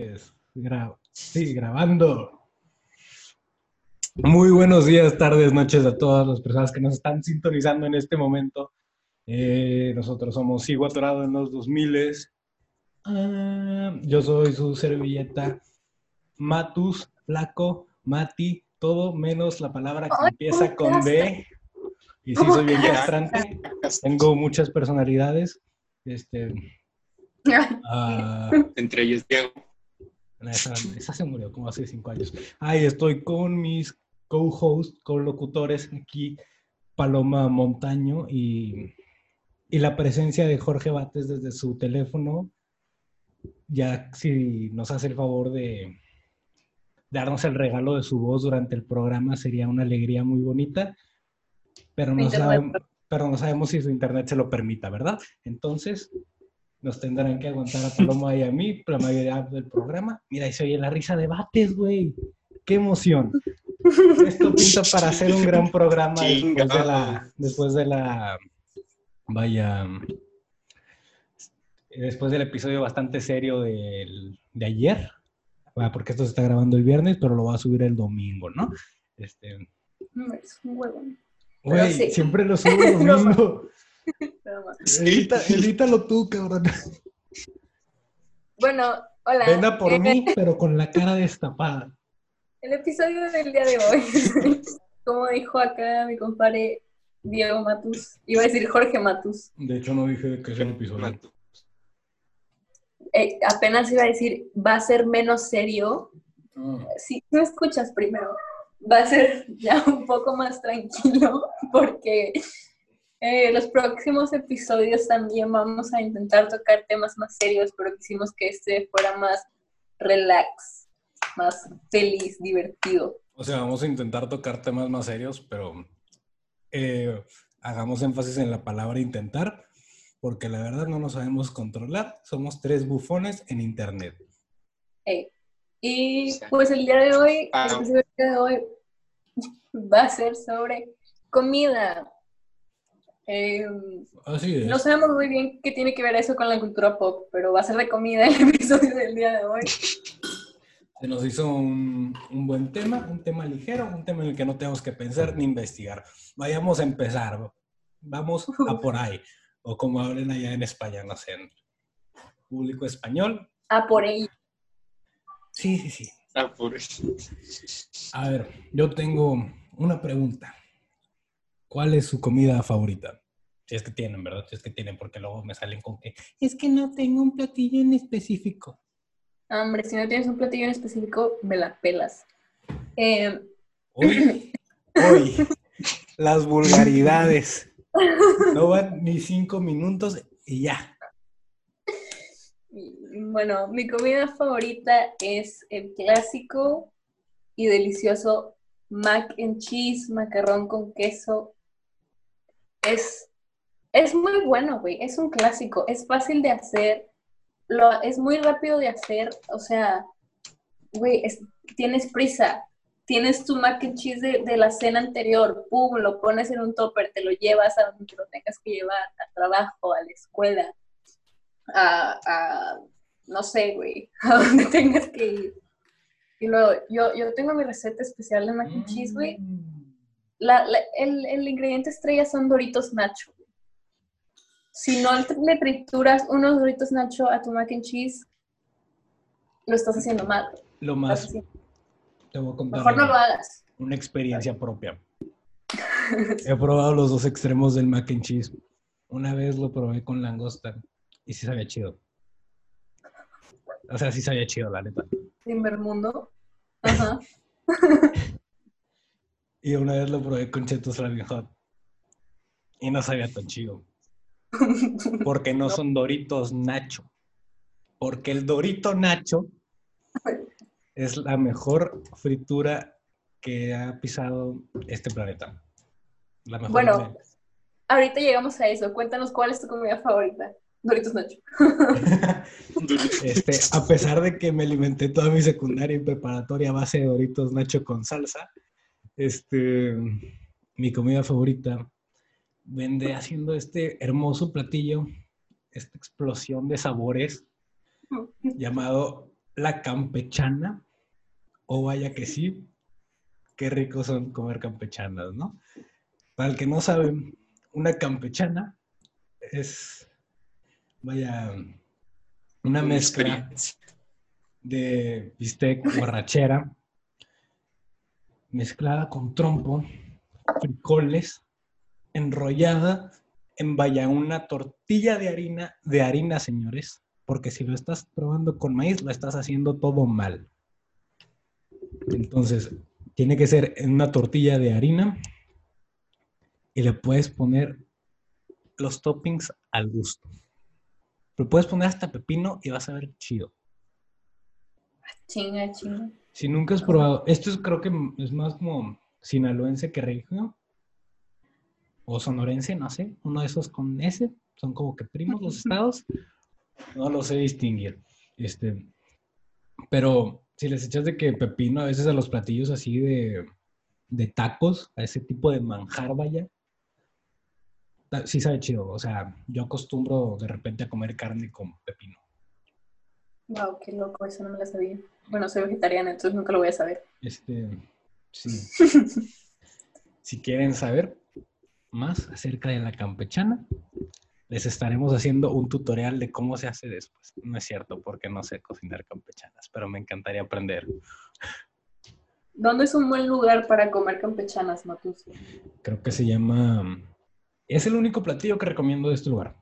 noches. Gra sí, grabando. Muy buenos días, tardes, noches a todas las personas que nos están sintonizando en este momento. Eh, nosotros somos Sigo Atorado en los 2000. Ah, yo soy su servilleta Matus, Flaco, Mati, todo menos la palabra que empieza con D. Y sí, soy bien castrante. Tengo muchas personalidades. Este, uh, Entre ellos Diego. Esa, esa, se murió como hace cinco años. Ahí estoy con mis co-hosts, co-locutores aquí, Paloma Montaño y, y, la presencia de Jorge Bates desde su teléfono. Ya si nos hace el favor de darnos el regalo de su voz durante el programa, sería una alegría muy bonita. Pero no, sabemos, pero no sabemos si su internet se lo permita, ¿verdad? Entonces, nos tendrán que aguantar a Paloma y a mí la mayoría del programa. Mira, y se oye la risa de Bates, güey. ¡Qué emoción! Esto pinta para hacer un gran programa después de la, después de la, vaya, después del episodio bastante serio del, de ayer, porque esto se está grabando el viernes, pero lo va a subir el domingo, ¿no? Este, es un huevo. Güey, sí. siempre lo subo el domingo. Edita, edítalo tú, cabrón. Bueno, hola. Venga por mí, pero con la cara destapada. El episodio del día de hoy, como dijo acá mi compadre Diego Matus, iba a decir Jorge Matus. De hecho, no dije que es el episodio. Eh, apenas iba a decir, va a ser menos serio. Ah. Si no escuchas primero, va a ser ya un poco más tranquilo, porque eh, los próximos episodios también vamos a intentar tocar temas más serios, pero quisimos que este fuera más relax, más feliz, divertido. O sea, vamos a intentar tocar temas más serios, pero eh, hagamos énfasis en la palabra intentar, porque la verdad no nos sabemos controlar. Somos tres bufones en internet. Hey. Y pues el día de hoy, el episodio del día de hoy va a ser sobre comida. Eh, Así es. no sabemos muy bien qué tiene que ver eso con la cultura pop, pero va a ser de comida el episodio del día de hoy. Se nos hizo un, un, buen tema, un tema ligero, un tema en el que no tenemos que pensar ni investigar. Vayamos a empezar, vamos a por ahí, o como hablen allá en España, no sé, en público español. A por ahí. Sí, sí, sí. A por ahí. A ver, yo tengo una pregunta. ¿Cuál es su comida favorita? Si es que tienen, ¿verdad? Si es que tienen, porque luego me salen con que es que no tengo un platillo en específico. Hombre, si no tienes un platillo en específico, me la pelas. Eh... Hoy, hoy, las vulgaridades. No van ni cinco minutos y ya. Bueno, mi comida favorita es el clásico y delicioso mac and cheese, macarrón con queso. Es, es muy bueno, güey. Es un clásico. Es fácil de hacer. Lo, es muy rápido de hacer. O sea, güey, tienes prisa. Tienes tu mac and cheese de, de, la cena anterior. Pum, lo pones en un topper, te lo llevas a donde lo tengas que llevar, al trabajo, a la escuela, a, a no sé, güey, a donde tengas que ir. Y luego, yo, yo tengo mi receta especial de mac and cheese, güey. La, la, el, el, ingrediente estrella son Doritos Nacho. Si no le trituras unos Doritos Nacho a tu mac and cheese, lo estás haciendo mal. Lo más... Te voy a contar Mejor no lo hagas. Una experiencia propia. He probado los dos extremos del mac and cheese. Una vez lo probé con langosta y sí sabía chido. O sea, sí sabía chido, la neta. Invermundo. Ajá. y una vez lo probé con Chetos Flaming Hot. Y no sabía tan chido. Porque no, no, son Doritos Nacho. Porque el Dorito Nacho es la mejor fritura que ha pisado este planeta. La mejor bueno, ahorita llegamos a eso. Cuéntanos cuál es tu comida favorita. Doritos Nacho. este, a pesar de que me alimenté toda mi secundaria y preparatoria a base de Doritos Nacho con salsa, este, mi comida favorita vende haciendo este hermoso platillo, esta explosión de sabores llamado la campechana, o vaya que sí, qué rico son comer campechanas, ¿no? Para el que no sabe, una campechana es, vaya, una mezcla de bistec borrachera mezclada con trompo, frijoles, enrollada en vaya una tortilla de harina, de harina, señores, porque si lo estás probando con maíz, lo estás haciendo todo mal. Entonces, tiene que ser en una tortilla de harina y le puedes poner los toppings al gusto. Lo puedes poner hasta pepino y vas a ver chido. Chinga, chinga. Si nunca has probado, esto es, creo que es más como sinaloense que regio, o sonorense, no sé, uno de esos con S, son como que primos los estados, no lo sé distinguir. Este, pero si les echas de que pepino a veces a los platillos así de, de tacos, a ese tipo de manjar, vaya, sí sabe chido. O sea, yo acostumbro de repente a comer carne con pepino. Wow, qué loco, eso no me lo sabía. Bueno, soy vegetariana, entonces nunca lo voy a saber. Este, sí. si quieren saber más acerca de la campechana, les estaremos haciendo un tutorial de cómo se hace después. No es cierto, porque no sé cocinar campechanas, pero me encantaría aprender. ¿Dónde es un buen lugar para comer campechanas, Matus? Creo que se llama... Es el único platillo que recomiendo de este lugar.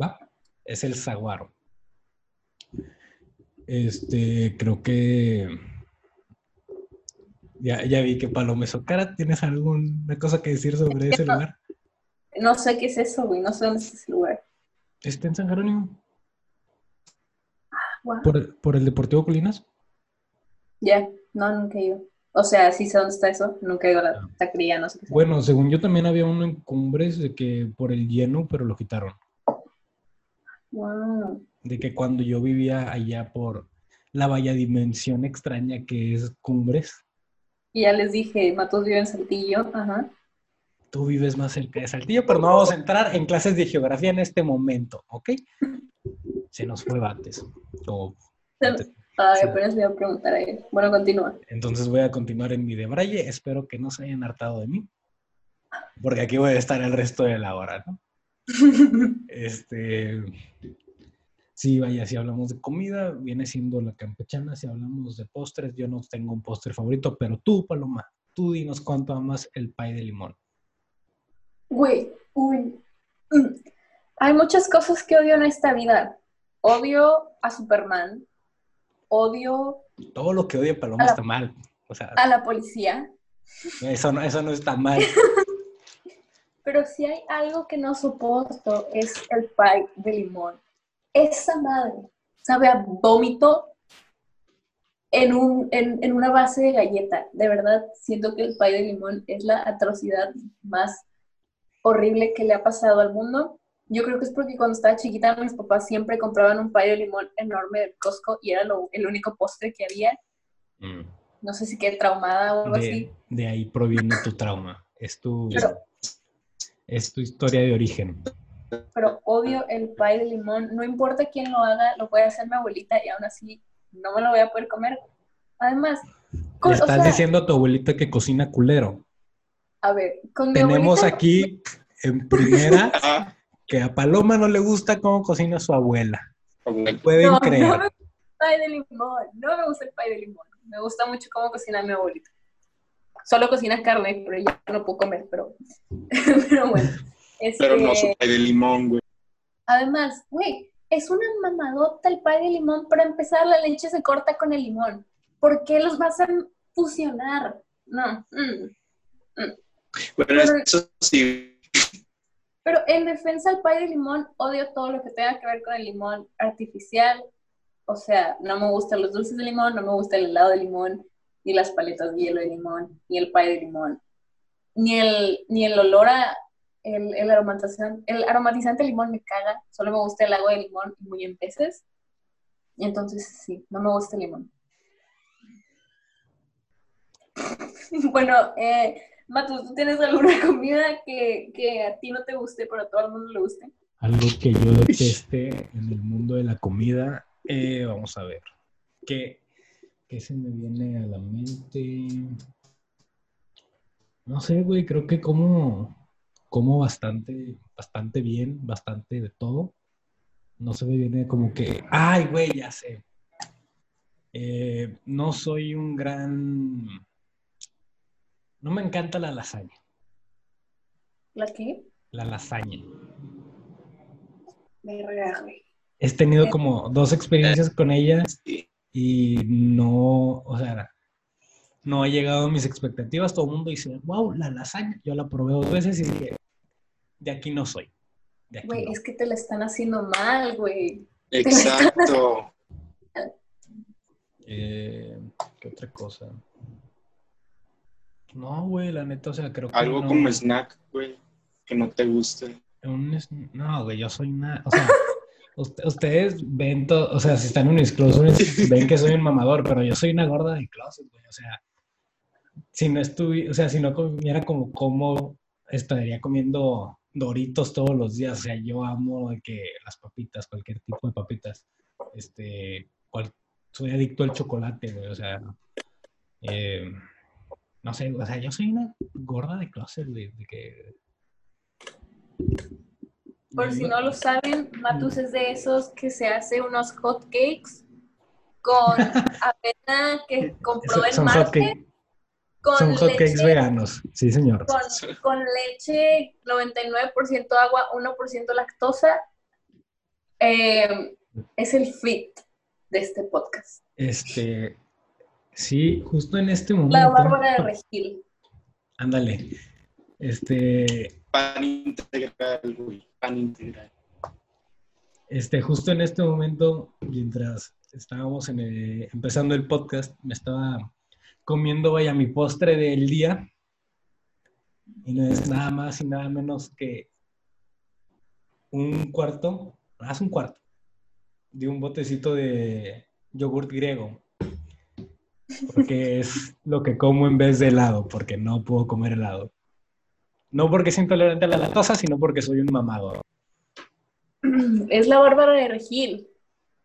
¿Va? Es el saguaro. Este, creo que ya, ya vi que Palome Socara, ¿tienes alguna cosa que decir sobre ese lugar? No sé qué es eso, güey, no sé dónde está ese lugar. Está en San Jerónimo. Ah, ¿Por, ¿Por, el Deportivo Colinas? Ya, no, nunca he ido. O sea, sí sé dónde está eso, nunca he ido a la ah. taquería, no sé qué Bueno, según yo también había uno en Cumbres de que por el lleno, pero lo quitaron. Wow. De que cuando yo vivía allá por la vaya dimensión extraña que es Cumbres, y ya les dije, Matos vive en Saltillo. Ajá. Tú vives más cerca de Saltillo, pero no vamos a entrar en clases de geografía en este momento, ¿ok? Se nos fue antes. Ay, apenas le voy a preguntar a él. Bueno, continúa. Entonces voy a continuar en mi de Braille. Espero que no se hayan hartado de mí. Porque aquí voy a estar el resto de la hora, ¿no? este. Sí, vaya, si hablamos de comida, viene siendo la campechana. Si hablamos de postres, yo no tengo un postre favorito, pero tú, Paloma, tú dinos cuánto amas el pay de limón. Güey, uy. Mm. Hay muchas cosas que odio en esta vida. Odio a Superman. Odio. Todo lo que odia Paloma está mal. a la policía. Eso no, eso no está mal. Pero si hay algo que no soporto es el pay de limón esa madre sabe a vómito en, un, en, una base de galleta. De verdad, siento que el pay de limón es la atrocidad más horrible que le ha pasado al mundo. Yo creo que es porque cuando estaba chiquita mis papás siempre compraban un pay de limón enorme del Costco y era el único postre que había. Mm. No sé si quedé traumada o algo así. De ahí proviene tu trauma. Es tu, es tu historia de origen pero odio el pay de limón. No importa quién lo haga, lo puede hacer mi abuelita y aún así no me lo voy a poder comer. Además, estás diciendo a tu abuelita que cocina culero. A ver, con Tenemos aquí en primera que a Paloma no le gusta cómo cocina su abuela. Pueden creer. No me gusta el pay de limón, no me gusta el pay de limón. Me gusta mucho cómo cocina mi abuelita. Solo cocina carne, pero ya no puedo comer, pero, pero bueno. Pero no su pay de limón, güey. Además, güey, es una mamadota el pay de limón. Para empezar, la leche se corta con el limón. ¿Por qué los vas a fusionar? No. Mm, mm. Bueno, eso sí. Pero en defensa del pay de limón, odio todo lo que tenga que ver con el limón artificial. O sea, no me gustan los dulces de limón, no me gusta el helado de limón, ni las paletas de hielo de limón, ni el pay de limón, ni el, ni el olor a, el, el, aromatizante, el aromatizante limón me caga, solo me gusta el agua de limón y muy en peces. Entonces sí, no me gusta el limón. bueno, eh, Matus, ¿tú tienes alguna comida que, que, a ti no te guste, pero a todo el mundo le guste? Algo que yo deteste en el mundo de la comida, eh, vamos a ver. ¿Qué, qué se me viene a la mente? No sé, güey, creo que como, como bastante, bastante bien, bastante de todo. No se me viene como que, ay, güey, ya sé. Eh, no soy un gran... No me encanta la lasaña. ¿La qué? La lasaña. Güey. He tenido como dos experiencias con ella y no, o sea, no ha llegado a mis expectativas. Todo el mundo dice, wow, la lasaña. Yo la probé dos veces y dije, de aquí no soy. De aquí Güey, no. es que te la están haciendo mal, güey. Exacto. Eh, ¿Qué otra cosa? No, güey, la neta, o sea, creo que Algo no. como snack, güey, que no te guste. Un No, güey, yo soy una. O sea, ust- ustedes ven todo. O sea, si están en mis closets, ven que soy un mamador, pero yo soy una gorda de closet, güey. O sea, si no estuviera. O sea, si no comiera como como estaría comiendo doritos todos los días. O sea, yo amo que las papitas, cualquier tipo de papitas. Este. cual- soy adicto al chocolate, güey. O sea. eh, no sé, o sea, yo soy una gorda de closet, güey. De que. Por si no lo saben, Matus es de esos que se hace unos hot cakes con avena que compró market, hotcakes. Con Son hotcakes veganos, sí, señor. con, con leche 99% agua, 1% lactosa. Eh, es el fit de este podcast. Este, sí, justo en este La momento. Bárbara de Regil. Ándale. Este, Pan integral, güey. Pan integral. este, justo en este momento, mientras estábamos en el- empezando el podcast, me estaba comiendo, vaya, mi postre del día. Y no es nada más y nada menos que un cuarto, más un cuarto, de un botecito de yogurt griego. Porque es lo que como en vez de helado, porque no puedo comer helado. No porque sea intolerante a la lactosa, sino porque soy un mamado. Es la Bárbara de Regil.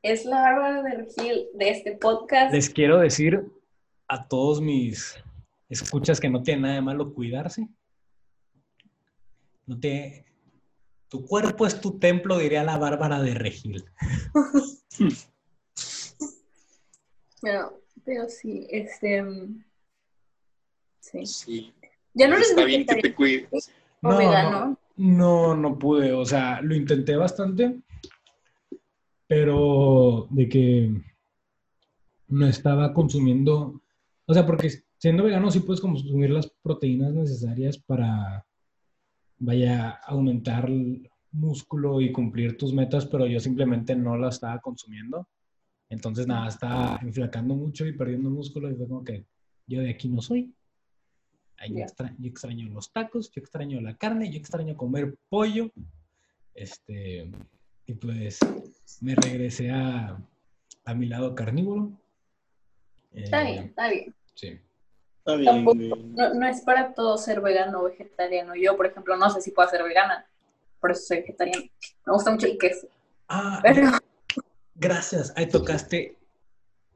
Es la Bárbara de Regil de este podcast. Les quiero decir a todos mis escuchas que no tiene nada de malo cuidarse. No te... Tu cuerpo es tu templo, diría la Bárbara de Regil. Pero, pero sí, este. mm, Sí. Sí. Ya no eres Está bien que te cuides. No, vegano. No, no pude. O sea, lo intenté bastante, pero de que no estaba consumiendo. O sea, porque siendo vegano sí puedes consumir las proteínas necesarias para, vaya, aumentar el músculo y cumplir tus metas, pero yo simplemente no la estaba consumiendo. Entonces, nada, estaba enflacando mucho y perdiendo músculo y fue como que yo de aquí no soy. Ay, yo, Ya. extra- yo extraño los tacos, yo extraño la carne, yo extraño comer pollo. Este, y pues me regresé a, a mi lado carnívoro. Está Eh, bien, está bien. Sí. Está bien, Tampoco-. No, no es para todo ser vegano o vegetariano. Yo, por ejemplo, no sé si puedo ser vegana. Por eso soy vegetariana. Me gusta mucho el queso. Ah, Pero gracias. Ahí tocaste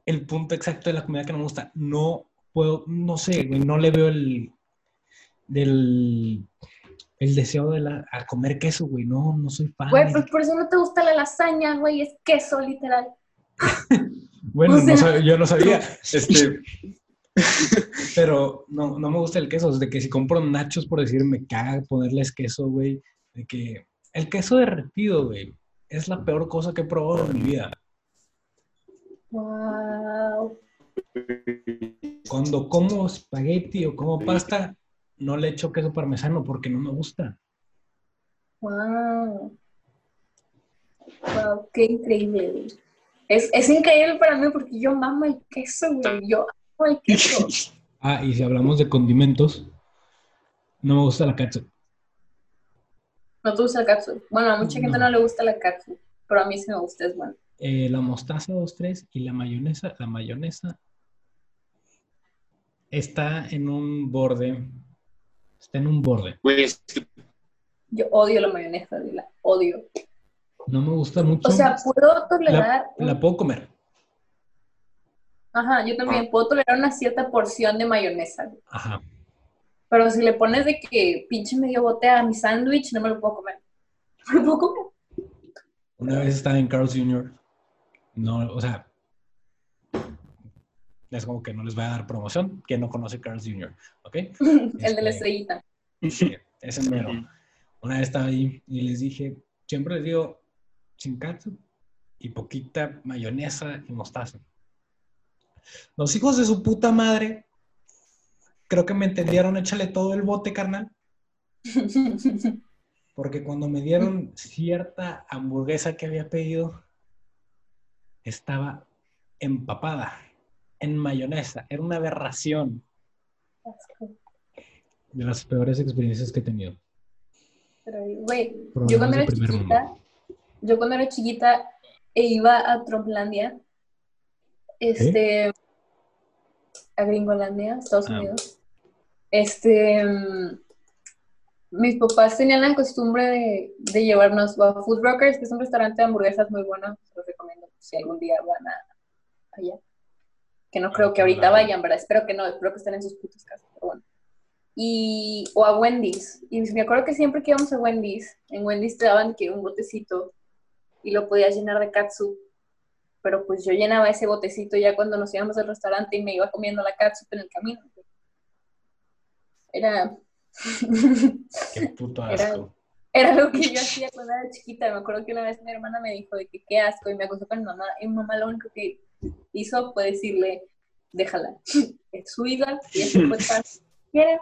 el punto exacto de la comida que no me gusta. No puedo, no sé, güey, no le veo el del el deseo de la, a comer queso, güey. No, no soy fan. Güey, pues por eso no te gusta la lasaña, güey, es queso, literal. Bueno, O sea- yo no sabía. Este, pero no, no me gusta el queso. De que si compro nachos, por decir, me caga ponerles queso, güey. De que el queso derretido, güey, es la peor cosa que he probado en mi vida. Wow. Cuando como espagueti o como pasta, no le echo queso parmesano porque no me gusta. Wow. Wow, qué increíble. Es, es increíble para mí porque yo mamo el queso, güey. Yo Ah, y si hablamos de condimentos, no me gusta la catsup. No te gusta la cápsula. Bueno, a mucha gente No. no le gusta la cápsula, pero a mí sí me gusta, es bueno. Eh, la mostaza 2-3 y la mayonesa, la mayonesa está en un borde. Está en un borde. Güey, es que Yo odio la mayonesa, la odio. No me gusta mucho. O sea, puedo tolerar. la, la puedo comer. Ajá, yo también puedo tolerar una cierta porción de mayonesa. Ajá. Pero si le pones de que pinche medio bote a mi sándwich, no me lo puedo comer. No me lo puedo comer. Una vez estaba en Carl's Jr. No, o sea, es como que no les voy a dar promoción. Quien no conoce Carl's Jr., ¿ok? El de la Este, estrellita. Sí, ese mero. Una vez estaba ahí y les dije, siempre les digo, sin catsup y poquita mayonesa y mostaza. Los hijos de su puta madre, creo que me entendieron, échale todo el bote, carnal. Porque cuando me dieron cierta hamburguesa que había pedido, estaba empapada en mayonesa. Era una aberración de las peores experiencias que he tenido. Pero, güey, Problemas yo cuando era chiquita, yo cuando era chiquita e iba a Trumplandia, este, a Gringolandia, Estados Ah. Unidos, este, mm, mis papás tenían la costumbre de, de llevarnos a Food Rockers, que es un restaurante de hamburguesas muy bueno, se los recomiendo si algún día van a allá. Que no creo que ahorita vayan, ¿verdad? Espero que no, espero que estén en sus putas casas, pero bueno y o a Wendy's. Y me acuerdo que siempre que íbamos a Wendy's, en Wendy's te daban que un botecito y lo podías llenar de katsu. Pero pues yo llenaba ese botecito ya cuando nos íbamos al restaurante y me iba comiendo la katsu en el camino. Era Qué puto Era- asco. era lo que yo hacía cuando era chiquita. Me acuerdo que una vez mi hermana me dijo de que qué asco y me acostó con mi mamá. Y mi mamá lo único que hizo fue decirle, déjala, es su hija y eso fue paz. Quiera,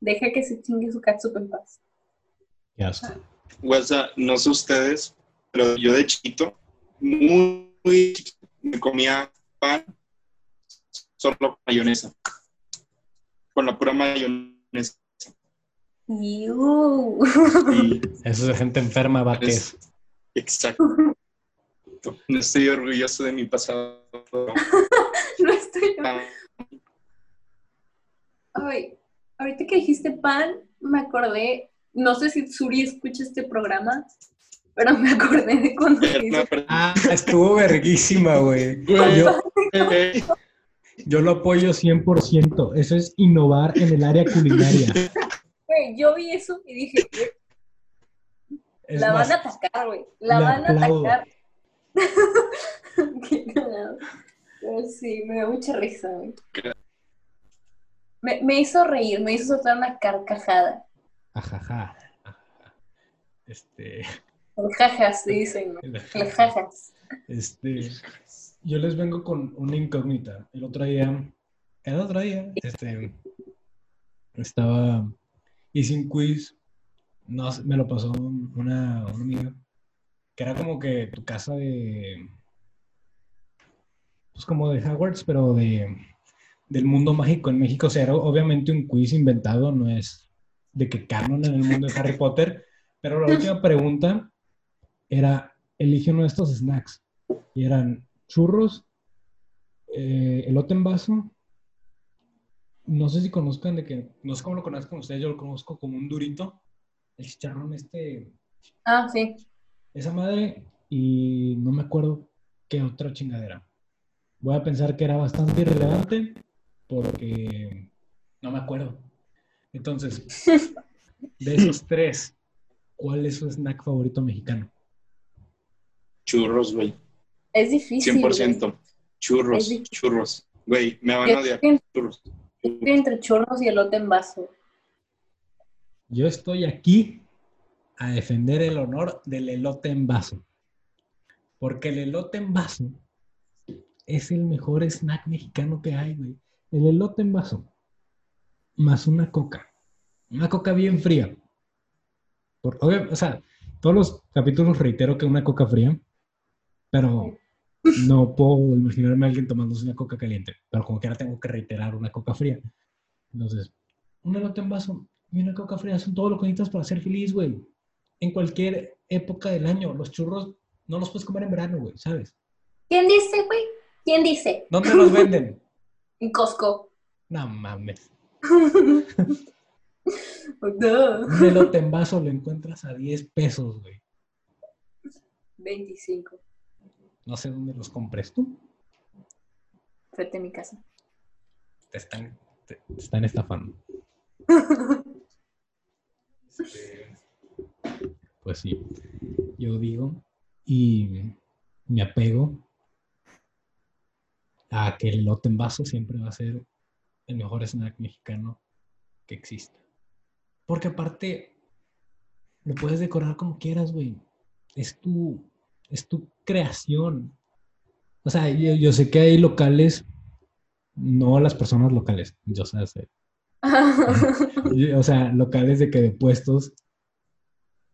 deja que se chingue su catsup en paz. Qué asco. O sea, no sé ustedes, pero yo de chiquito, muy, muy chiquito, me comía pan solo con mayonesa. Con la pura mayonesa. Eso es de gente enferma, va que es. exacto. No estoy orgulloso de mi pasado. no estoy. Ah, Ay, ahorita que dijiste pan, me acordé. No sé si Suri escucha este programa, pero me acordé de cuando Ah, estuvo verguísima, güey. Yo, yo lo apoyo 100%. Eso es innovar en el área culinaria. güey, yo vi eso y dije, Es la más, van a atacar, güey. La van a aplaudo. atacar. Qué cagado. Pero sí, me dio mucha risa, güey. Me, me hizo reír, me hizo soltar una carcajada. ajaja. Este, El jajas, dicen. El jajas. este, yo les vengo con una incógnita. El otro día, el otro día, este, estaba, hice un quiz, no, me lo pasó un- una, una amiga, que era como que tu casa de, pues como de Hogwarts, pero de, del mundo mágico en México. O sea, era obviamente un quiz inventado, no es de que canon en el mundo de Harry Potter, pero la última pregunta era, elige uno de estos snacks. Y eran churros, eh, elote en vaso, no sé si conozcan de que, no sé cómo lo conozcan ustedes, yo lo conozco como un durito, el chicharrón este, Ah, sí. esa madre, y no me acuerdo qué otra chingadera. Voy a pensar que era bastante irrelevante porque no me acuerdo. Entonces, de esos tres, ¿cuál es su snack favorito mexicano? Churros, güey. Es difícil. güey. 100%. Churros, churros. Güey, me van a odiar. Churros. estoy entre churros y elote en vaso. Yo estoy aquí a defender el honor del elote en vaso. Porque el elote en vaso es el mejor snack mexicano que hay, güey. El elote en vaso. Más una coca. Una coca bien fría. Por, obvio- o sea, todos los capítulos reitero que una coca fría, pero no puedo imaginarme a alguien tomándose una coca caliente. Pero como quiera tengo que reiterar una coca fría. Entonces, un elote en vaso y una coca fría son todo lo que necesitas para ser feliz, güey. En cualquier época del año. Los churros no los puedes comer en verano, güey, ¿sabes? ¿Quién dice, güey? ¿Quién dice? ¿Dónde los venden? En Costco. No mames. Un elote en vaso lo encuentras a 10 pesos, güey. 25. No sé dónde los compres tú. frente a mi casa. Te están, te, te están estafando. Este, Pues sí, yo digo y me apego a que el elote en vaso siempre va a ser el mejor snack mexicano que exista. Porque aparte, lo puedes decorar como quieras, güey. Es tu, es tu creación. O sea, yo, yo sé que hay locales, no las personas locales, yo sé, sé, o sea, locales de que de puestos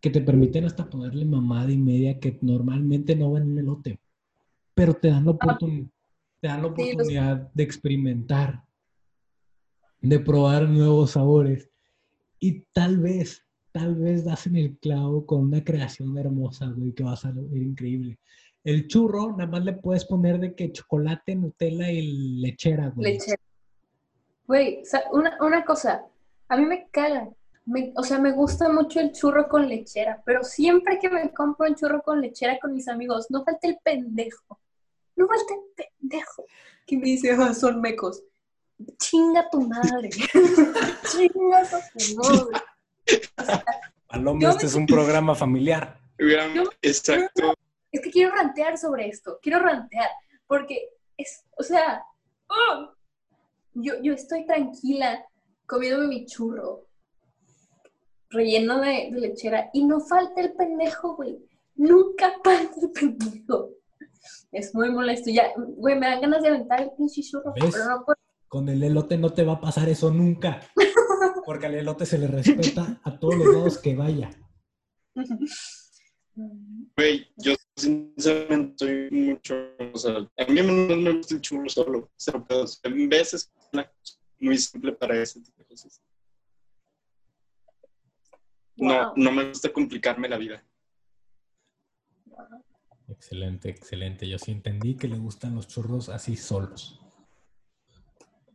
que te permiten hasta ponerle mamada y media que normalmente no van en elote, pero te dan la, oportun- te dan la Sí, los- oportunidad de experimentar, de probar nuevos sabores y tal vez, tal vez das en el clavo con una creación hermosa, güey, que va a salir increíble. El churro, nada más le puedes poner de que chocolate, Nutella y lechera, güey. Lechera. Güey, una, una cosa, a mí me caga. Me- o sea, me gusta mucho el churro con lechera, pero siempre que me compro un churro con lechera con mis amigos, no falta el pendejo. No falta el pendejo que me dice, "Ah, son mecos. Chinga tu madre. Chinga tu madre. Paloma, este me- es un programa familiar. Yo- Exacto. Es que quiero rantear sobre esto, quiero rantear, porque es, o sea, ¡oh! yo, yo estoy tranquila comiéndome mi churro relleno de, de lechera y no falta el pendejo, güey. Nunca falta el pendejo. Es muy molesto. Ya, güey, me dan ganas de aventar el pinche churro, ¿Ves? pero no puedo. Con el elote no te va a pasar eso nunca. Porque al elote se le respeta a todos los lados que vaya. Güey, yo sinceramente soy mucho, o sea, a mí no me gusta el churro solo, cero pedos. En veces es una cosa muy simple para ese tipo de cosas. No, Wow. no me gusta complicarme la vida. Excelente, excelente. Yo sí entendí que le gustan los churros así solos.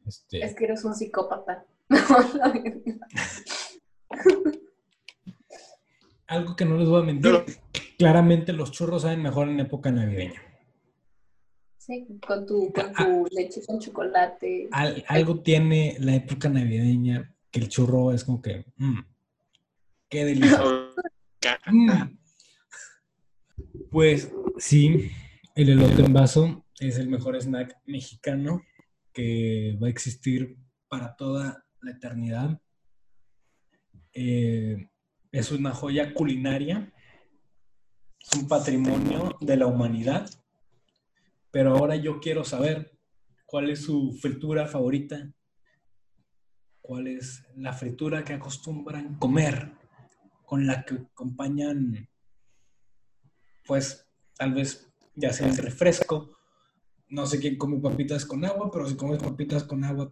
Este, Es que eres un psicópata. algo que no les voy a mentir. Claramente los churros saben mejor en época navideña. Sí, con tu, con tu leche con chocolate. Al- algo tiene la época navideña que el churro es como que, mm, qué delicia. Mm. Pues sí, el elote en vaso es el mejor snack mexicano que va a existir para toda la eternidad. Eh, es una joya culinaria, es un patrimonio de la humanidad, pero ahora yo quiero saber cuál es su fritura favorita, cuál es la fritura que acostumbran comer con la que acompañan, pues, tal vez ya sea el refresco. No sé quién come papitas con agua, pero si comes papitas con agua,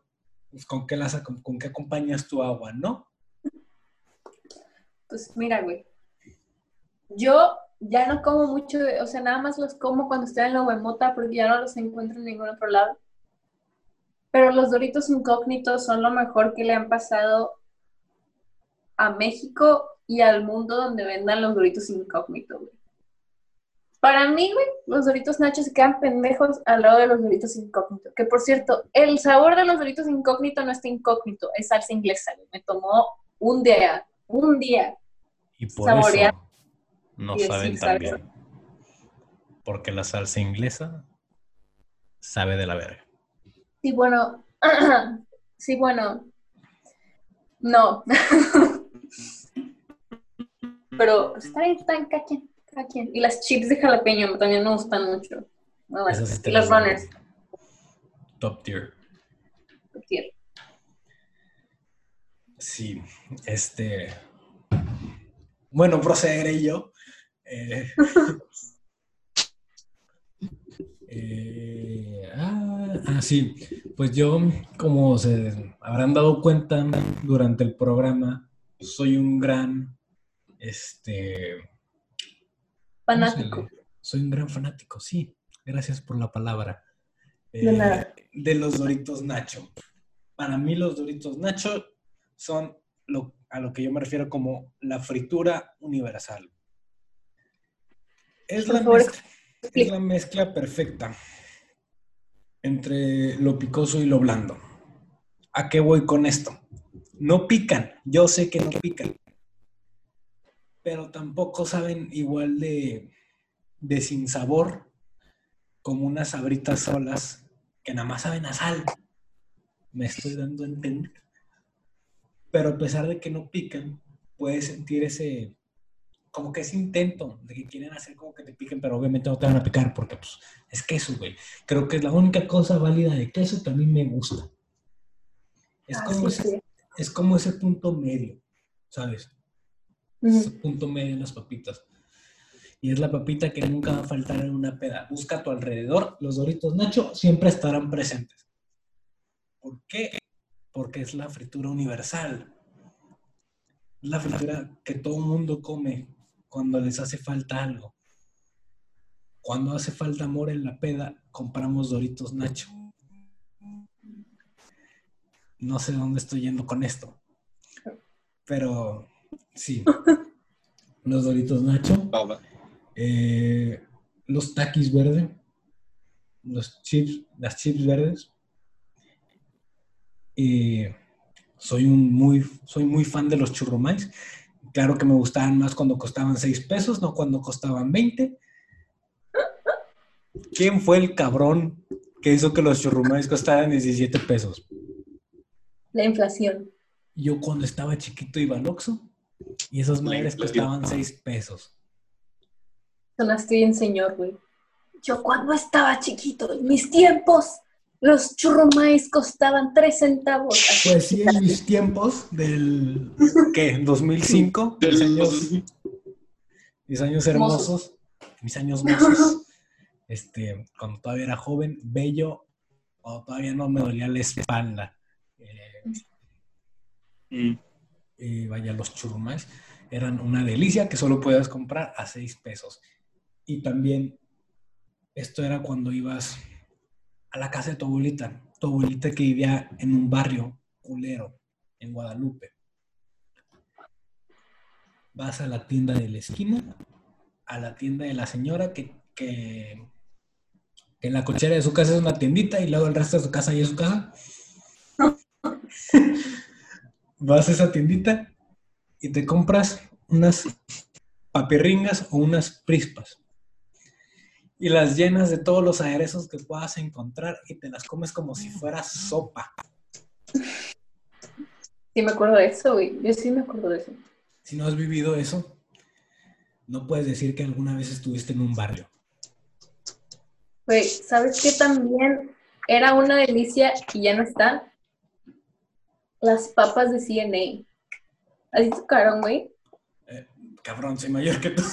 ¿con qué, las, con qué acompañas tu agua, no? Pues mira, güey. Yo ya no como mucho, o sea, nada más los como cuando estoy en la huemota porque ya no los encuentro en ningún otro lado. Pero los Doritos incógnitos son lo mejor que le han pasado a México y al mundo donde vendan los Doritos incógnitos, güey. Para mí, güey, los Doritos Nachos se quedan pendejos al lado de los Doritos incógnitos. Que por cierto, el sabor de los Doritos incógnito no está incógnito, es salsa inglesa, güey. Me tomó un día, un día Y por Saborear. eso no saben tan bien. Porque la salsa inglesa sabe de la verga. Sí, bueno. sí, bueno. No. Pero está bien, está bien, cada cada quien. Y las chips de jalapeño también me gustan mucho. Muy sí te y los las doy. runners. Top tier. sí. Este. Bueno, procederé yo. Eh, eh, ah, ah, sí, pues yo, como se habrán dado cuenta durante el programa, soy un gran, este, ¿cómo se Fanático. Soy un gran fanático, sí. Gracias por la palabra. De nada. de los Doritos Nacho. Para mí los Doritos Nacho son lo, a lo que yo me refiero como la fritura universal. Es Por la, favor, mezcla, es la mezcla perfecta entre lo picoso y lo blando. ¿A qué voy con esto? No pican, yo sé que no pican, pero tampoco saben igual de, de sin sabor como unas sabritas solas que nada más saben a sal. Me estoy dando a entender. Pero a pesar de que no pican, puedes sentir ese, como que ese intento de que quieren hacer como que te piquen, pero obviamente no te van a picar porque pues, es queso, güey. Creo que es la única cosa válida de queso que a mí me gusta. Es, Ah, como, ese, es como ese punto medio, ¿sabes? Ujú. Ese punto medio en las papitas. Y es la papita que nunca va a faltar en una peda. Busca a tu alrededor, los Doritos Nacho siempre estarán presentes. ¿Por qué? Porque es la fritura universal. Es la fritura que todo mundo come cuando les hace falta algo. Cuando hace falta amor en la peda, compramos Doritos Nacho. No sé dónde estoy yendo con esto. Pero sí. Los Doritos Nacho. Eh, los taquis verdes, los chips, las chips verdes. Y soy un muy, soy muy fan de los churrumais. Claro que me gustaban más cuando costaban 6 pesos, no cuando costaban 20. ¿Quién fue el cabrón que hizo que los churrumais costaran 17 pesos? La inflación. Yo cuando estaba chiquito iba al Oxxo y esas madres costaban 6 pesos. Sonaste bien señor, güey. Yo cuando estaba chiquito, en mis tiempos, los churrumais costaban tres centavos. Pues sí, en mis tiempos del, ¿qué? 2005, mis años, mis años hermosos, mis años mozos, este, cuando todavía era joven, bello, o todavía no me dolía la espalda. Eh, Y vaya, los churrumais eran una delicia que solo podías comprar a 6 pesos. Y también, esto era cuando ibas a la casa de tu abuelita, tu abuelita que vivía en un barrio culero, en Guadalupe. Vas a la tienda de la esquina, a la tienda de la señora que, que, que en la cochera de su casa es una tiendita y luego el resto de su casa y es su casa. Vas a esa tiendita y te compras unas papirringas o unas prispas. Y las llenas de todos los aderezos que puedas encontrar y te las comes como si fuera sopa. Sí me acuerdo de eso, güey. Yo sí me acuerdo de eso. Si no has vivido eso, no puedes decir que alguna vez estuviste en un barrio. Güey, ¿sabes qué también era una delicia y ya no está? Las papas de CNA. ¿Así tocaron, güey? Cabrón, soy mayor que tú.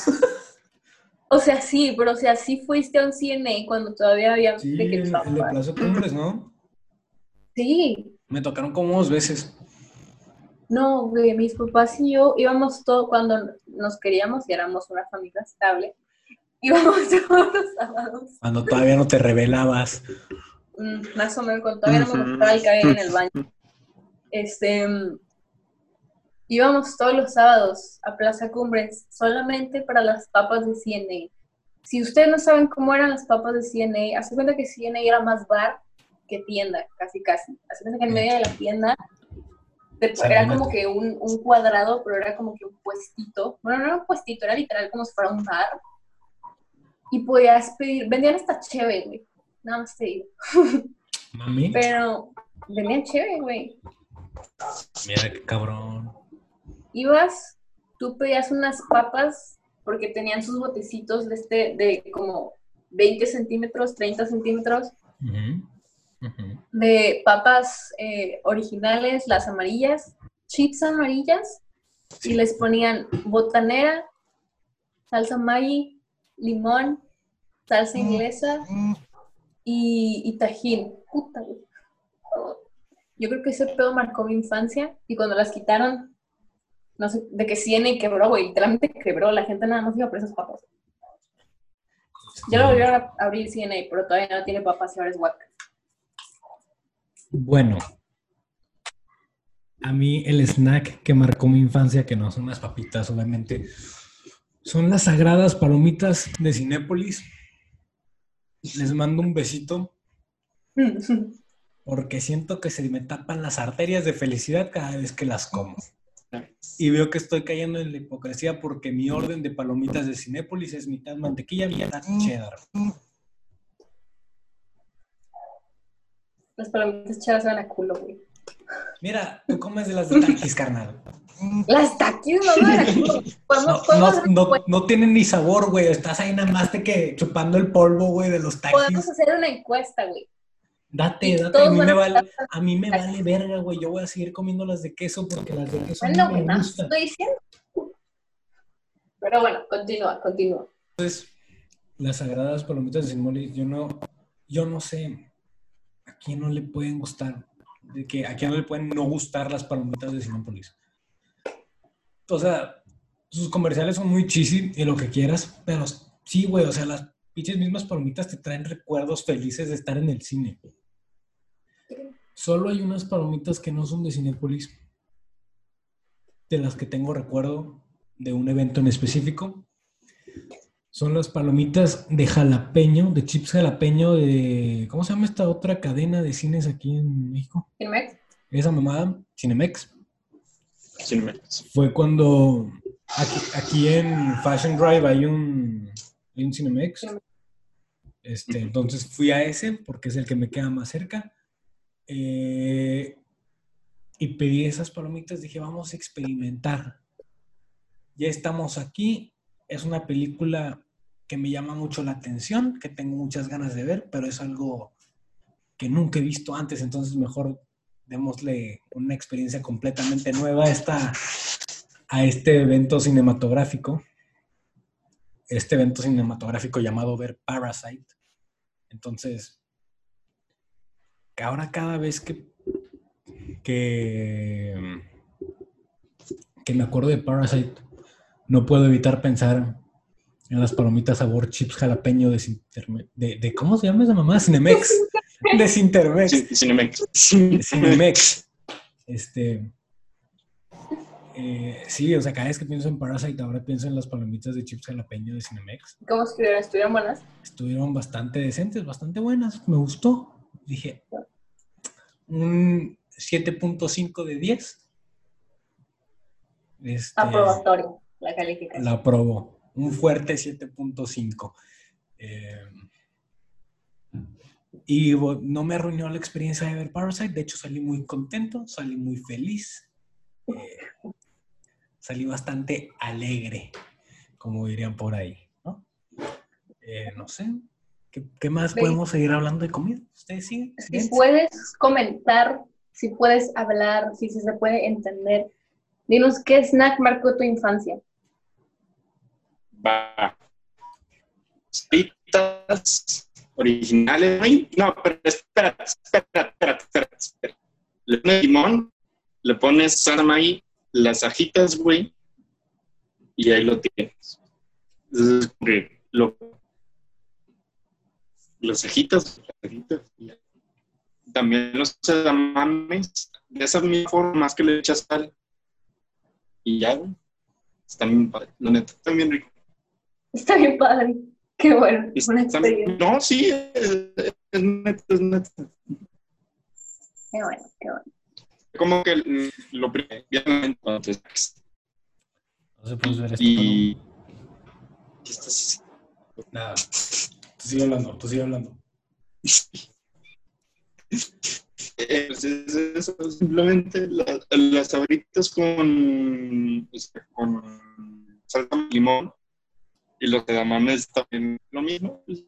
O sea, sí, pero o sea, sí fuiste a un CNA cuando todavía había Sí, de que el, el de papas. Plaza Cumbres, ¿no? Sí, Me tocaron como dos veces. no, güey, mis papás y yo íbamos todo cuando nos queríamos y éramos una familia estable. Íbamos todos los sábados, Cuando todavía no te revelabas. mm, más o menos, cuando todavía no me gustaba el cabello en el baño. Este, íbamos todos los sábados a Plaza Cumbres solamente para las papas de CNA. Si ustedes no saben cómo eran las papas de CNA, hace cuenta que CNA era más bar que tienda, casi casi. Hace cuenta que en medio de la tienda era como que un, un cuadrado, pero era como que un puestito. Bueno, no era un puestito, era literal como si fuera un bar. Y podías pedir, vendían hasta chévere, güey. Nada más te digo. Mami, Pero vendían chévere, güey. Mira qué cabrón. ibas, tú pedías unas papas porque tenían sus botecitos de este, de como 20 centímetros, 30 centímetros, de papas eh, originales, las amarillas, chips amarillas, y les ponían botanera, salsa Maggi, limón, salsa inglesa y, y tajín. Puta, güey. Yo creo que ese pedo marcó mi infancia y cuando las quitaron, no sé, de que CN quebró, güey, literalmente quebró, la gente nada más iba por esas papas. Ya lo volvieron a abrir CNA, pero todavía no tiene papas y ahora es guac. Bueno, a mí el snack que marcó mi infancia, que no son las papitas, obviamente, son las sagradas palomitas de Cinépolis. Les mando un besito Porque siento que se me tapan las arterias de felicidad cada vez que las como. Y veo que estoy cayendo en la hipocresía porque mi orden de palomitas de Cinépolis es mitad mantequilla, mitad cheddar. Las palomitas cheddar van a culo, güey. Mira, tú comes de las de taquis, carnal. Las taquis no van a culo. No, no, no, no, tienen ni sabor, güey. Estás ahí nada más de que chupando el polvo, güey, de los taquis. Podemos hacer una encuesta, güey. Date, date, a mí, me vale, a mí me vale verga, güey. Yo voy a seguir comiendo las de queso porque las de queso no me gustan. estoy diciendo. Pero bueno, continúa, continúa. Entonces, las sagradas palomitas de Simoli, yo no, yo no sé a quién no le pueden gustar, de que a quién no le pueden no gustar las palomitas de Cinépolis. O sea, sus comerciales son muy cheesy y lo que quieras, pero sí, güey, o sea, las pinches mismas palomitas te traen recuerdos felices de estar en el cine. Solo hay unas palomitas que no son de Cinépolis, de las que tengo recuerdo de un evento en específico. Son las palomitas de jalapeño, de chips jalapeño de... ¿Cómo se llama esta otra cadena de cines aquí en México? Cinemex. Esa mamada, Cinemex. Cinemex. Fue cuando aquí, aquí en Fashion Drive hay un, hay un Cinemex. Este, entonces fui a ese porque es el que me queda más cerca. Eh, y pedí esas palomitas, dije, vamos a experimentar. Ya estamos aquí, es una película que me llama mucho la atención, que tengo muchas ganas de ver, pero es algo que nunca he visto antes, entonces mejor démosle una experiencia completamente nueva a, esta, a este evento cinematográfico, este evento cinematográfico llamado Ver Parasite. Entonces, ahora cada vez que, que, que me acuerdo de Parasite, no puedo evitar pensar en las palomitas sabor chips jalapeño de, de, de ¿cómo se llama esa mamá? Cinemex. De Cintermex. Cinemex. Cinemex. Este. Eh, sí, o sea, cada vez que pienso en Parasite, ahora pienso en las palomitas de chips jalapeño de Cinemex. ¿Cómo estuvieron? ¿Estuvieron buenas? Estuvieron bastante decentes, bastante buenas. Me gustó. Dije, un 7.5 de 10. Este, Aprobatorio, la calificación. La aprobó. Un fuerte 7.5. Eh, y no me arruinó la experiencia de ver Parasite. De hecho, salí muy contento, salí muy feliz. Eh, salí bastante alegre, como dirían por ahí. ¿no? Eh, no sé, ¿Qué, más podemos seguir hablando de comida? ¿Ustedes siguen? Si puedes comentar, si puedes hablar, si se puede entender, dinos qué snack marcó tu infancia. Va. Pitas originales. No, pero espera, espera, espera, espera, espera. Le pones limón, le pones salsa las ajitas, güey, y ahí lo tienes. Es lo los cejitas, También los sedamames, de esa misma forma, más que le echas sal. Y ya, Están bien padres. La neta, están bien ricos. Está bien padre. Qué bueno. una experiencia. No, sí, es, es neta, es neta. Qué bueno, qué bueno. Como que lo primero, entonces. No se puede ver esto. Y. ¿Qué estás haciendo? Nada. Tú sigue hablando, tú sigue hablando. Eso, simplemente las abritas con, este, con salsa de limón y los edamames también lo mismo. Pues,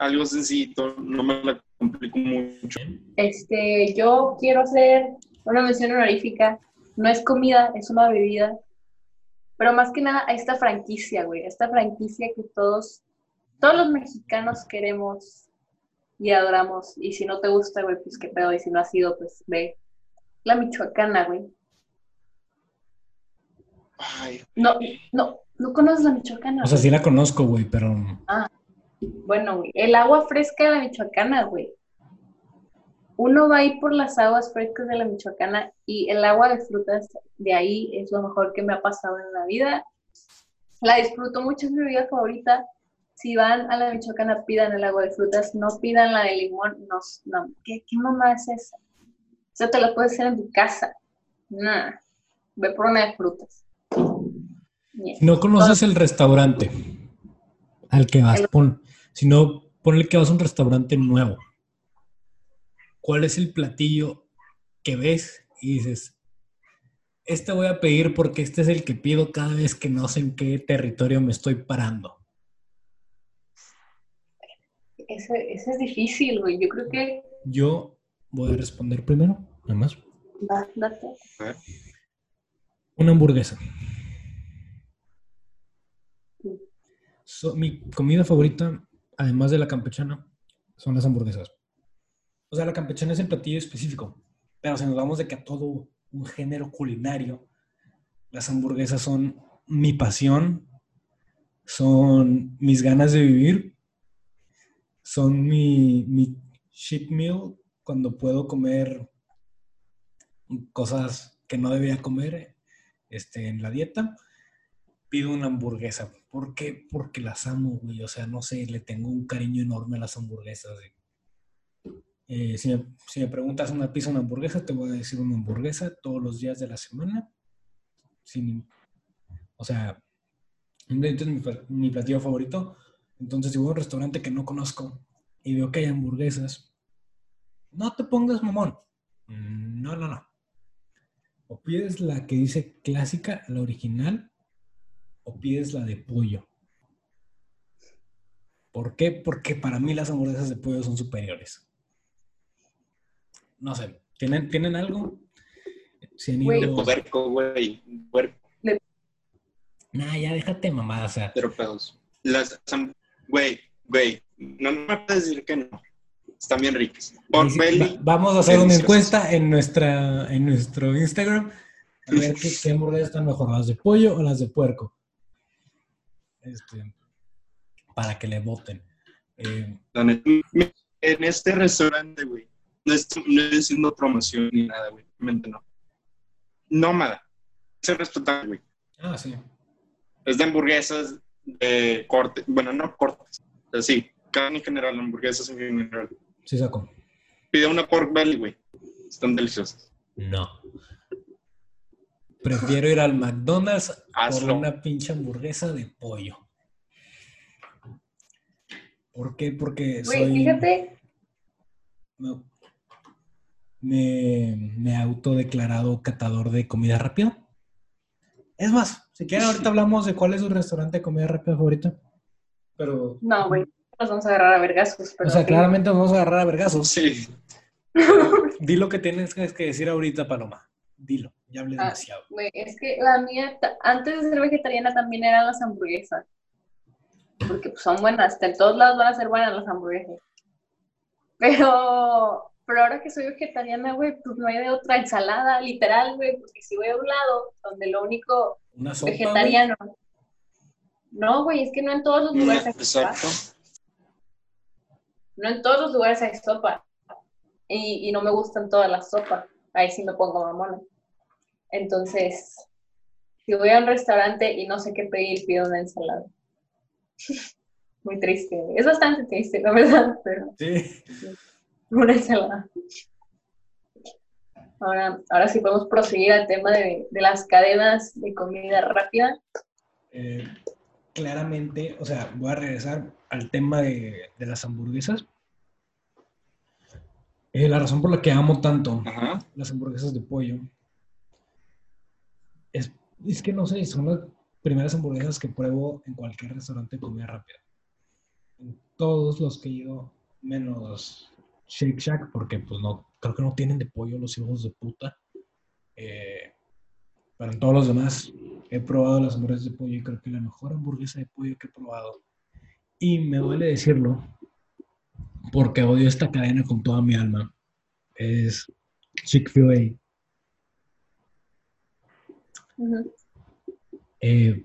Algo sencillo, no me la complico mucho. Este, yo quiero hacer una mención honorífica. No es comida, es una bebida pero más que nada a esta franquicia, güey, esta franquicia que todos, todos los mexicanos queremos y adoramos. Y si no te gusta, güey, pues qué pedo. Y si no ha sido, pues ve. La michoacana, güey. Ay. No, no, no conoces la michoacana. O sea, sí la conozco, güey, pero. Ah, bueno, güey. El agua fresca de la michoacana, güey uno va ahí por las aguas frescas de la Michoacana y el agua de frutas de ahí es lo mejor que me ha pasado en la vida. La disfruto mucho, es mi bebida favorita. si van a la Michoacana, pidan el agua de frutas, no pidan la de limón, no, no. ¿Qué, qué mamá es esa? Eso te lo puedes hacer en tu casa. Nada. Ve por una de frutas. Si no conoces el restaurante al que vas, pon, si no, ponle que vas a un restaurante nuevo. ¿Cuál es el platillo que ves y dices, este voy a pedir porque este es el que pido cada vez que no sé en qué territorio me estoy parando? Ese, ese es difícil, güey. Yo creo que... Yo voy a responder primero, nada más. Va, date. A ver. Una hamburguesa. So- mi comida favorita, además de la campechana, son las hamburguesas. O sea, la campechana es el platillo específico, pero si nos vamos de que a todo un género culinario, las hamburguesas son mi pasión, son mis ganas de vivir, son mi, mi meal cuando puedo comer cosas que no debía comer este, en la dieta, pido una hamburguesa. ¿Por qué? Porque las amo, güey. O sea, no sé, le tengo un cariño enorme a las hamburguesas. güey. Eh, si, me, preguntas una pizza una hamburguesa, te voy a decir una hamburguesa todos los días de la semana. O sea, este es mi, mi platillo favorito. Entonces, si voy a un restaurante que no conozco y veo que hay hamburguesas, no te pongas mamón. No, no, no. O pides la que dice clásica, la original, o pides la de pollo. ¿Por qué? Porque para mí las hamburguesas de pollo son superiores. No sé, ¿tienen, ¿tienen algo? Si han ido... puerco, güey. Puerco, Nah, ya déjate mamá, o sea, cero pedos. Las, güey, güey, no, no me puedes decir que no. Están bien ricas. Belly, va- vamos a hacer una encuesta en, nuestra, en nuestro Instagram. A ver qué, qué hamburguesas están mejor, las de pollo o las de puerco. Este, para que le voten. Eh, En este restaurante, güey, no estoy, no estoy haciendo promoción ni nada, güey. Realmente no. Nómada. Es respetable, güey. ah, sí. Es de hamburguesas de corte. Bueno, no cortes. O sea, sí, carne en general, hamburguesas en general. Sí saco. Pide una pork belly, güey. Están deliciosas. No. Prefiero ir al McDonald's por Hazlo. una pinche hamburguesa de pollo. ¿Por qué? Porque Güey, soy... fíjate, no, me, me he autodeclarado catador de comida rápida. Es más, si quieren ahorita hablamos de cuál es su restaurante de comida rápida favorito. Pero, no, güey, nos vamos a agarrar a vergazos. Pero o sea, sí. claramente nos vamos a agarrar a vergazos. Sí. Di lo que tienes que decir ahorita, Paloma. Dilo, ya hablé Ah. demasiado. Güey, es que la mía, antes de ser vegetariana también eran las hamburguesas. Porque pues, son buenas, en todos lados van a ser buenas las hamburguesas. Pero, pero ahora que soy vegetariana, güey, pues no hay de otra ensalada, literal, güey, porque si voy a un lado donde lo único Una sopa. güey. vegetariano. No, güey, es que no en todos los lugares hay sopa. Exacto. No en todos los lugares hay sopa. Y, y no me gustan todas las sopas. Ahí sí me pongo mamona. Entonces, si voy a un restaurante y no sé qué pedir, pido una ensalada. Muy triste. Es bastante triste, la verdad, pero Sí. Una ensalada. Ahora, ahora sí podemos proseguir al tema de, de las cadenas de comida rápida. Eh, claramente, o sea, voy a regresar al tema de, de las hamburguesas. Eh, la razón por la que amo tanto Ajá. las hamburguesas de pollo es, es que no sé, son las primeras hamburguesas que pruebo en cualquier restaurante de comida rápida. En todos los que he ido, menos Shake Shack, porque pues no, creo que no tienen de pollo los hijos de puta. Eh, pero en todos los demás he probado las hamburguesas de pollo y creo que la mejor hamburguesa de pollo que he probado. Y me duele decirlo, porque odio esta cadena con toda mi alma. Es Chick-fil-A. Ujú. Eh,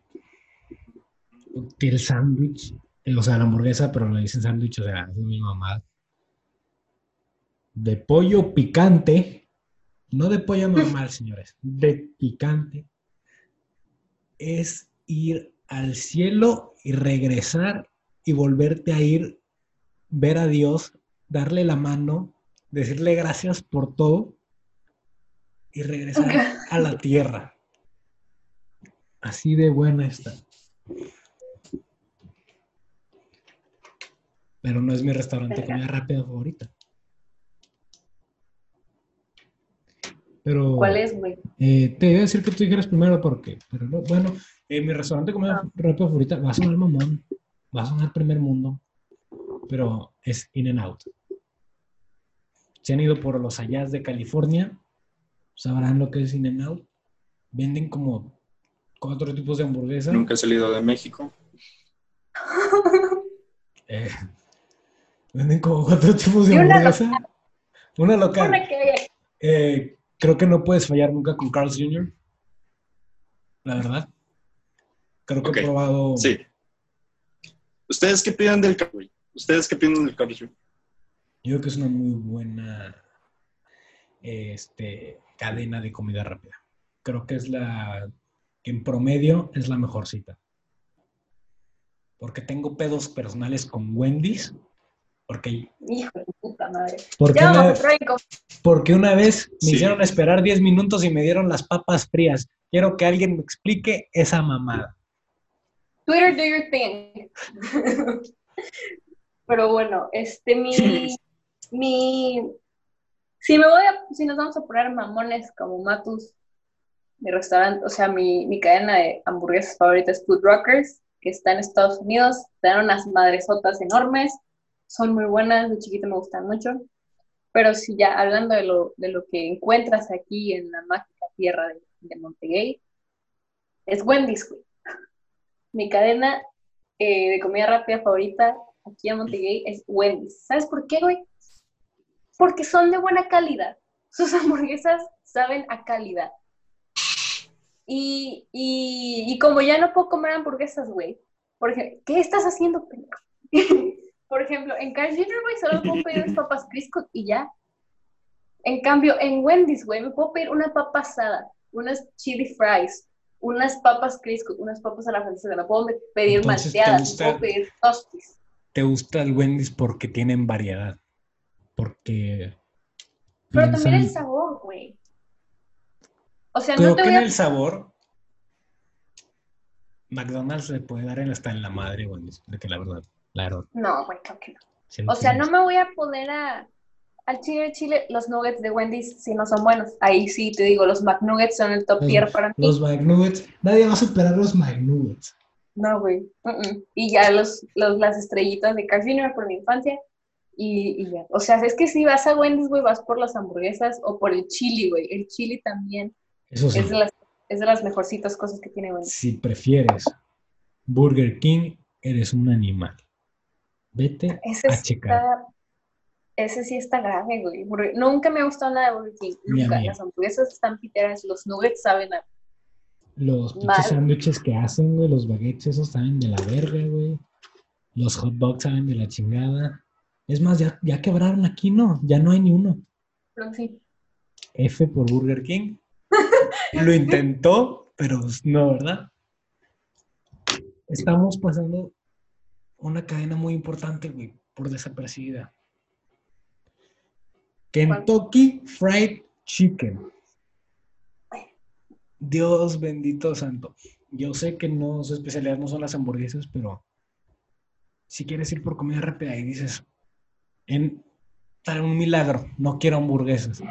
tiene el sándwich, eh, o sea, la hamburguesa, pero le dicen sándwich, o sea, es mi mamá. De pollo picante, no de pollo normal, señores, de picante, es ir al cielo y regresar y volverte a ir, ver a Dios, darle la mano, decirle gracias por todo y regresar a la tierra. Así de buena está. Pero no es mi restaurante de comida rápida favorita. Pero, ¿Cuál es, güey? Eh, te iba a decir que tú dijeras primero porque, pero no, bueno, eh, mi restaurante de comida Ah. rápida favorita va a sonar mamón, va a sonar primer mundo, pero es In and Out. Si han ido por los allá de California, sabrán lo que es In and Out. Venden como cuatro tipos de hamburguesas. Nunca he salido de México. Eh, venden como cuatro tipos de una hamburguesa. Una local. Una que hay Eh, creo que no puedes fallar nunca con Carl's Jr. La verdad. Creo que he probado. Sí. ¿Ustedes qué piden del Carl? ¿Ustedes qué piden del Carl? Yo creo que es una muy buena este, cadena de comida rápida. Creo que es la que en promedio es la mejor cita. Porque tengo pedos personales con Wendy's. Porque, Hijo de puta madre. porque, Ya una, vamos a entrar en con- porque una vez me Sí. hicieron esperar 10 minutos y me dieron las papas frías. Quiero que alguien me explique esa mamada. Twitter, do your thing. Pero bueno, este, mi, mi, si me voy a, si nos vamos a poner mamones como Matus, mi restaurante, o sea, mi, mi cadena de hamburguesas favorita es Food Rockers, que está en Estados Unidos, te dan unas madresotas enormes, son muy buenas, de chiquita me gustan mucho, pero si ya hablando de lo, de lo que encuentras aquí en la mágica tierra de, de Montegay, es Wendy's, güey. Mi cadena eh, de comida rápida favorita aquí en Montegay es Wendy's. ¿Sabes por qué, güey? Porque son de buena calidad. Sus hamburguesas saben a calidad. Y, y, y como ya no puedo comer hamburguesas, güey, por ejemplo, ¿qué estás haciendo? por ejemplo, en Carl's Jr., güey, solo puedo pedir unas papas Crisco y ya. En cambio, en Wendy's, güey, me puedo pedir una papa asada, unas chili fries, unas papas Crisco, unas papas a la francesa, me puedo pedir Entonces, ¿te malteadas, gusta? me puedo pedir tostis. ¿Te gusta el Wendy's porque tienen variedad? Porque. Pero también el sabor, güey. O sea, Creo no te que voy en a... el sabor, McDonald's le puede dar en- hasta en la madre, Wendy's. De que la verdad, la verdad. No, güey, creo que no. O sea, no me voy a poner a... Al chile de chile, los nuggets de Wendy's si no son buenos. Ahí sí te digo, los McNuggets son el top tier para mí. Los McNuggets. Nadie va a superar los McNuggets. No, güey. Y ya los, los, las estrellitas de Carl Jr. por mi infancia. Y, y ya. O sea, es que si vas a Wendy's, güey, vas por las hamburguesas o por el chili, güey. El chili también Eso sí. es, de las, es de las mejorcitas cosas que tiene Wendy's. Si prefieres Burger King, eres un animal. Vete Ese, a checar. está, ese sí está grave, güey. Burger- Nunca me ha gustado nada de Burger King. Nunca. Las hamburguesas están piteras, los nuggets saben a... Los pinches sándwiches que hacen, güey, los baguettes esos saben de la verga, güey. Los hot dogs saben de la chingada. Es más, ya, ya quebraron aquí, ¿no? Ya no hay ni uno. Pero sí. F por Burger King. Lo intentó, pero no, ¿verdad? Estamos pasando una cadena muy importante, güey, por desapercibida. Kentucky Fried Chicken. Dios bendito santo. Yo sé que no su especialidad no son las hamburguesas, pero si quieres ir por comida rápida y dices, en un milagro, no quiero hamburguesas,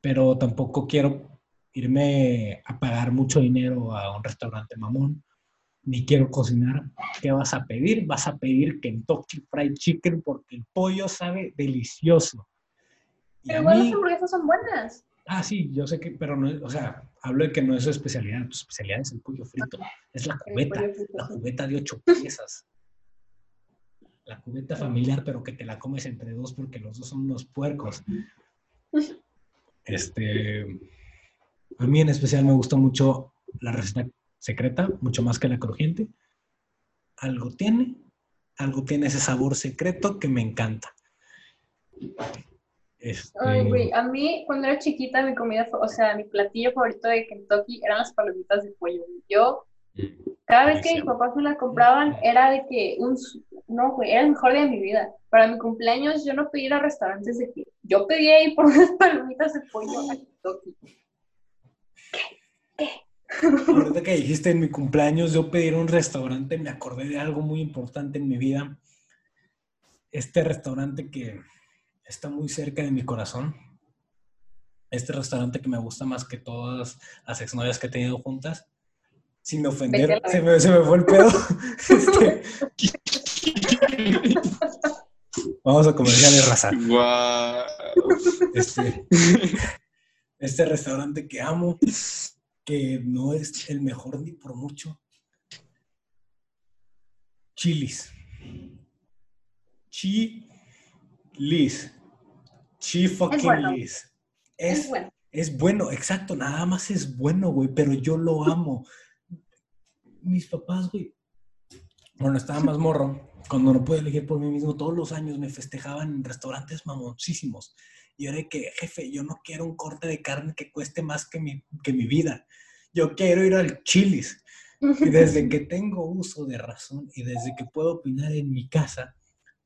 pero tampoco quiero irme a pagar mucho dinero a un restaurante mamón, ni quiero cocinar. ¿Qué vas a pedir? Vas a pedir Kentucky Fried Chicken porque el pollo sabe delicioso. Y Pero igual mí- las hamburguesas son buenas. Ah, sí, yo sé que, pero no, es- o sea, hablo de que no es su especialidad, su especialidad es el pollo frito, es la cubeta, la cubeta de ocho piezas. La cubeta familiar, pero que te la comes entre dos porque los dos son unos puercos. Este, a mí en especial me gusta mucho la receta secreta, mucho más que la crujiente. Algo tiene, algo tiene ese sabor secreto que me encanta. Este, Ay, güey, a mí cuando era chiquita mi comida, o sea, mi platillo favorito de Kentucky eran las palomitas de pollo. Yo Cada vez que mis papás me la compraban, era de que un, no, güey, era el mejor día de mi vida. Para mi cumpleaños yo no pedí ir a restaurantes de que yo pedía ir por unas palomitas de pollo a Kentucky. ¿Qué? Ahorita que dijiste en mi cumpleaños, yo pedí un restaurante, me acordé de algo muy importante en mi vida. Este restaurante que está muy cerca de mi corazón. Este restaurante que me gusta más que todas las exnovias que he tenido juntas. Sin ofender, se me, se me fue el pedo. Este, vamos a comerciales raza. Guau. Este, este restaurante que amo, que no es el mejor ni por mucho. Chilis. Chilis. Chi fucking bueno. lis. Es Es, bueno. es bueno, exacto, nada más es bueno, güey, pero yo lo amo. Mis papás, güey, bueno, estaba más morro, cuando no pude elegir por mí mismo, todos los años me festejaban en restaurantes mamoncísimos. Y era de que, jefe, yo no quiero un corte de carne que cueste más que mi, que mi vida. Yo quiero ir al Chilis. Y desde que tengo uso de razón y desde que puedo opinar en mi casa,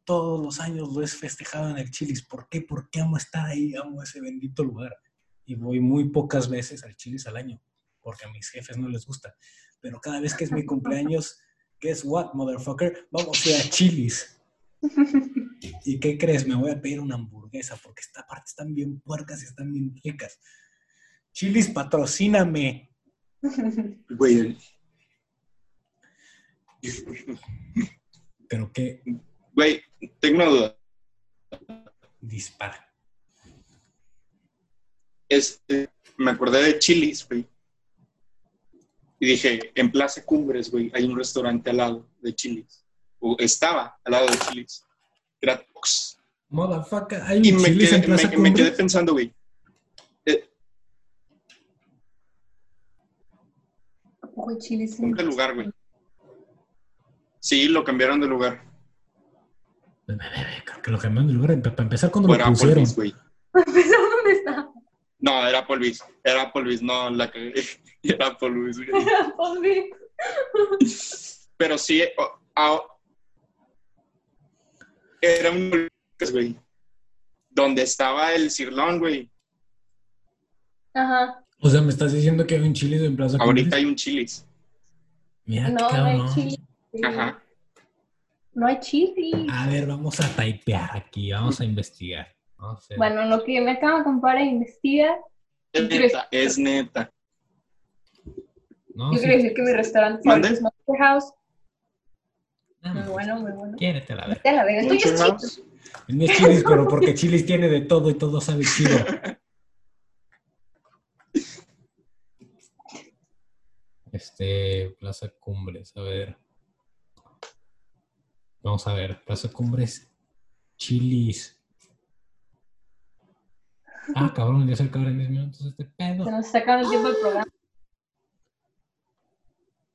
todos los años lo he festejado en el Chilis. ¿Por qué? Porque amo estar ahí, amo ese bendito lugar. Y voy muy pocas veces al Chilis al año, porque a mis jefes no les gusta. Pero cada vez que es mi cumpleaños, guess what, motherfucker? Vamos a ir a Chilis. ¿Y qué crees? Me voy a pedir una hamburguesa, porque esta parte están bien puercas y están bien ricas. Chilis, patrocíname. Güey, Pero qué güey, tengo una duda. dispara. Este, me acordé de Chili's, güey. Y dije, en Plaza Cumbres, güey, hay un restaurante al lado de Chili's. O estaba al lado de Chili's. Era. Motherfucker, hay Y un me Chilis quedé, en Plaza me- me quedé pensando, güey. eh, Güey, chile, sí. ¿Cómo de lugar, güey? Sí, lo cambiaron de lugar. Creo que lo cambiaron de lugar. Para empezar, cuando Fuera lo pusieron. Güey. Pero ¿dónde está? No, era Applebee's. Era Applebee's, no, la cagué. Era Applebee's, güey. Pues bien. Pero sí, era un güey. Donde estaba el cirlón, güey. Ajá. O sea, me estás diciendo que hay un Chilis en Plaza Ahorita Cumbres. hay un Chili's. Mira, No, no cabrón. hay chile. Sí. Ajá. No hay chile. A ver, vamos a typear aquí, vamos a investigar. Vamos a ver. Bueno, lo que me acaba de comprar investiga, Es ¿Qué crees? neta, es neta. no, yo sí. quiero decir que mi restaurante es Monster House. Ah, Muy bueno, muy bueno. Quiérete la la verga. Estoy más. El mío es Chilis, pero porque Chilis tiene de todo y todo sabe chido. Este, Plaza Cumbres, a ver. Vamos a ver, Plaza Cumbres, Chilis. Ah, cabrón, ya se acabaron en 10 minutos este pedo. Se nos está acabando el tiempo del programa.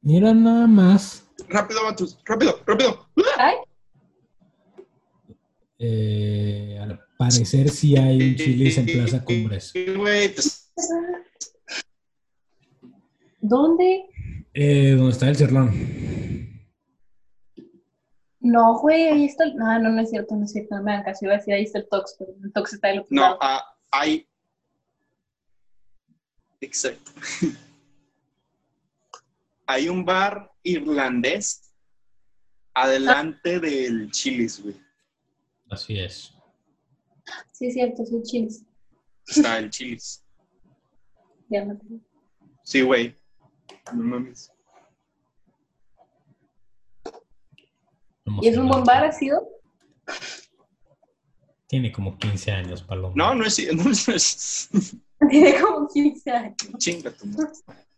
Mira nada más. Rápido, Matus. Rápido, rápido. Ay, eh, al parecer sí hay un Chilis en Plaza Cumbres. ¿dónde? Eh, ¿Dónde está el Cerlón? No, güey, ahí está el... No, no, no es cierto, no es cierto. No me hagan caso. Iba a decir, ahí está el Tox, pero el Tox está del otro No, ah, hay. Exacto. hay un bar irlandés adelante del Chili's, güey. Así es. Sí, es cierto, sí, chiles. Está el Chili's. Ya no Sí, güey. No mames. ¿Y es un buen bar, ha sido? Tiene como 15 años, Paloma. No, no es. No es, Tiene como 15 años. chinga tu madre.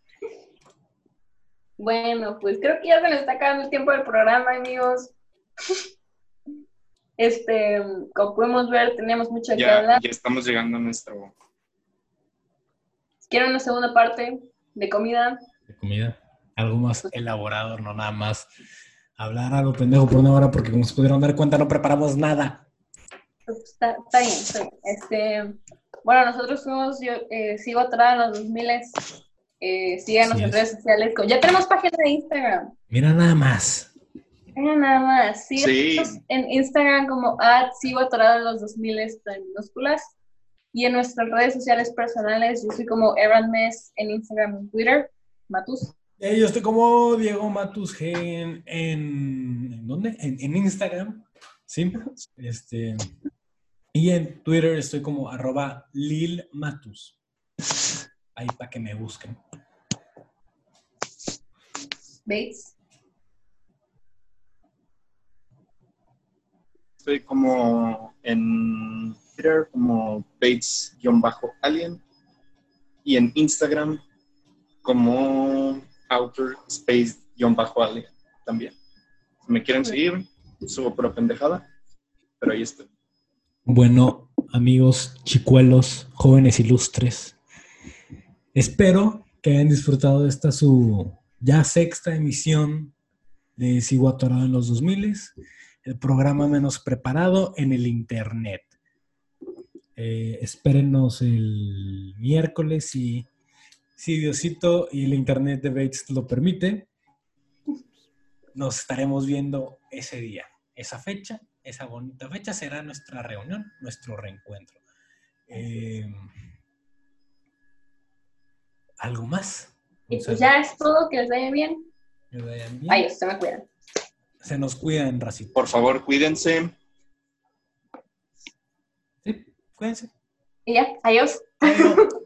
Bueno, pues creo que ya se nos está acabando el tiempo del programa, amigos. Este, como podemos ver, tenemos mucho que Ya, hablar. ya estamos llegando a nuestro. ¿Quieren una segunda parte de comida? De comida. Algo más elaborado, no nada más hablar a lo pendejo por una hora, porque como se pudieron dar cuenta, no preparamos nada. Pues, Está, está bien, está bien. Este, bueno, nosotros fuimos, yo eh, sigo atrás en los 2000 Eh, síganos en es. redes sociales. Ya tenemos página de Instagram. Mira nada más. Mira nada más. Sí. en Instagram como at sigo atorado en los 2000 en minúsculas. Y en nuestras redes sociales personales, yo soy como Eran Mes en Instagram y Twitter. Matus. Eh, yo estoy como Diego Matus G en, en, ¿en dónde? En, en Instagram, ¿sí? Este, y en Twitter estoy como arroba Lil Matus. Ahí para que me busquen. Bates. Estoy como en Twitter como Bates-Alien y en Instagram como Outer Space-Alien también. Si me quieren seguir, subo pura pendejada, pero ahí estoy. Bueno, amigos, chicuelos, jóvenes ilustres, espero que hayan disfrutado de esta su ya sexta emisión de Sigo Atorado en los 2000, el programa menos preparado en el Internet. Eh, espérenos el miércoles si, si Diosito y el Internet de Bates lo permite. Nos estaremos viendo ese día, esa fecha esa bonita fecha será nuestra reunión, nuestro reencuentro. Eh, ¿Algo más? Y pues ya es todo. Que les vaya bien. Que vayan bien. Ay, se me cuidan. Se nos cuidan, Racito. Por favor, cuídense. Sí, cuídense. Y ya, adiós. Adiós.